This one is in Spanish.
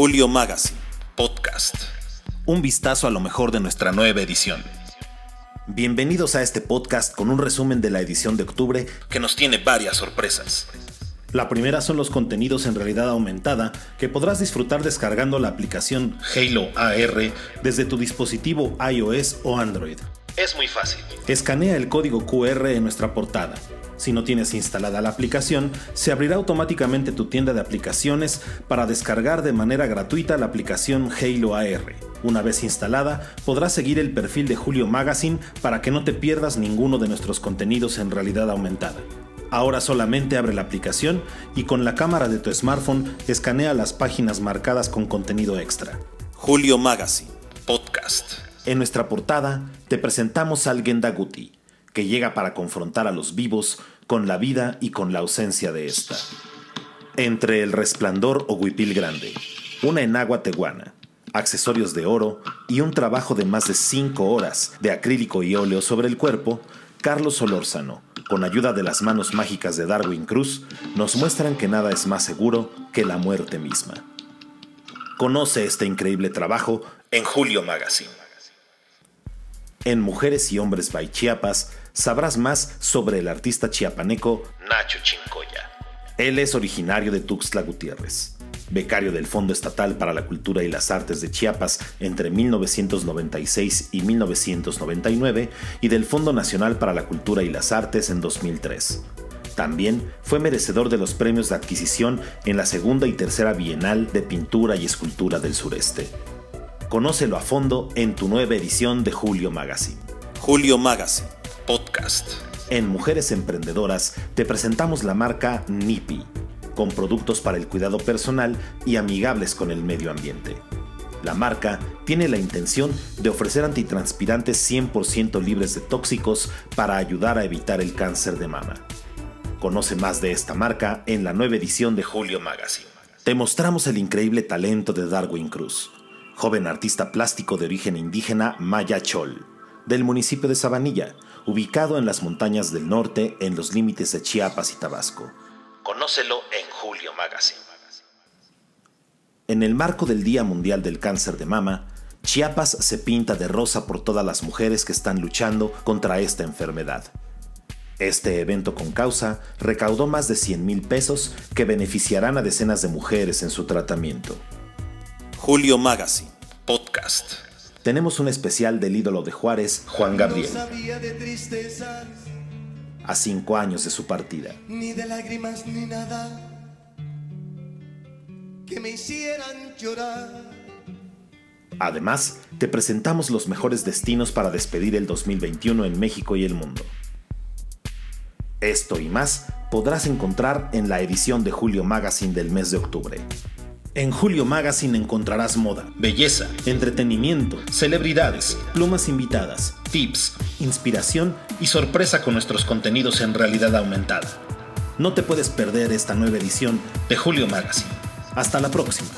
Julio Magazine, podcast. Un vistazo a lo mejor de nuestra nueva edición. Bienvenidos a este podcast con un resumen de la edición de octubre que nos tiene varias sorpresas. La primera son los contenidos en realidad aumentada que podrás disfrutar descargando la aplicación Halo AR desde tu dispositivo iOS o Android. Es muy fácil. Escanea el código QR en nuestra portada. Si no tienes instalada la aplicación, se abrirá automáticamente tu tienda de aplicaciones para descargar de manera gratuita la aplicación Halo AR. Una vez instalada, podrás seguir el perfil de Julio Magazine para que no te pierdas ninguno de nuestros contenidos en realidad aumentada. Ahora solamente abre la aplicación y con la cámara de tu smartphone escanea las páginas marcadas con contenido extra. Julio Magazine, podcast. En nuestra portada te presentamos al Gendaguti, que llega para confrontar a los vivos con la vida y con la ausencia de esta. Entre el resplandor o huipil grande, una enagua teguana, accesorios de oro y un trabajo de más de 5 horas de acrílico y óleo sobre el cuerpo, Carlos Solórzano, con ayuda de las manos mágicas de Darwin Cruz, nos muestran que nada es más seguro que la muerte misma. Conoce este increíble trabajo en Julio Magazine. En Mujeres y Hombres by sabrás más sobre el artista chiapaneco Nacho Chincoya. Él es originario de Tuxtla Gutiérrez becario del Fondo Estatal para la Cultura y las Artes de Chiapas entre 1996 y 1999 y del Fondo Nacional para la Cultura y las Artes en 2003. También fue merecedor de los premios de adquisición en la segunda y tercera Bienal de Pintura y Escultura del Sureste. Conócelo a fondo en tu nueva edición de Julio Magazine. Julio Magazine, En Mujeres Emprendedoras te presentamos la marca NIPI con productos para el cuidado personal y amigables con el medio ambiente. La marca tiene la intención de ofrecer antitranspirantes 100% libres de tóxicos para ayudar a evitar el cáncer de mama. Conoce más de esta marca en la nueva edición de Julio Magazine. Te mostramos el increíble talento de Darwin Cruz, joven artista plástico de origen indígena Maya Chol, del municipio de Sabanilla, ubicado en las montañas del norte en los límites de Chiapas y Tabasco. Conócelo en Julio Magazine. En el marco del Día Mundial del Cáncer de Mama, Chiapas se pinta de rosa por todas las mujeres que están luchando contra esta enfermedad. Este evento con causa recaudó más de 100 mil pesos que beneficiarán a decenas de mujeres en su tratamiento. Julio Magazine, podcast. Tenemos un especial del ídolo de Juárez, Juan Gabriel a cinco años de su partida. Ni de lágrimas ni nada que me hicieran llorar. Además, te presentamos los mejores destinos para despedir el 2021 en México y el mundo. Esto y más podrás encontrar en la edición de Julio Magazine del mes de octubre. En Julio Magazine encontrarás moda, belleza, entretenimiento, celebridades, plumas invitadas, tips, inspiración y sorpresa con nuestros contenidos en realidad aumentada. No te puedes perder esta nueva edición de Julio Magazine. Hasta la próxima.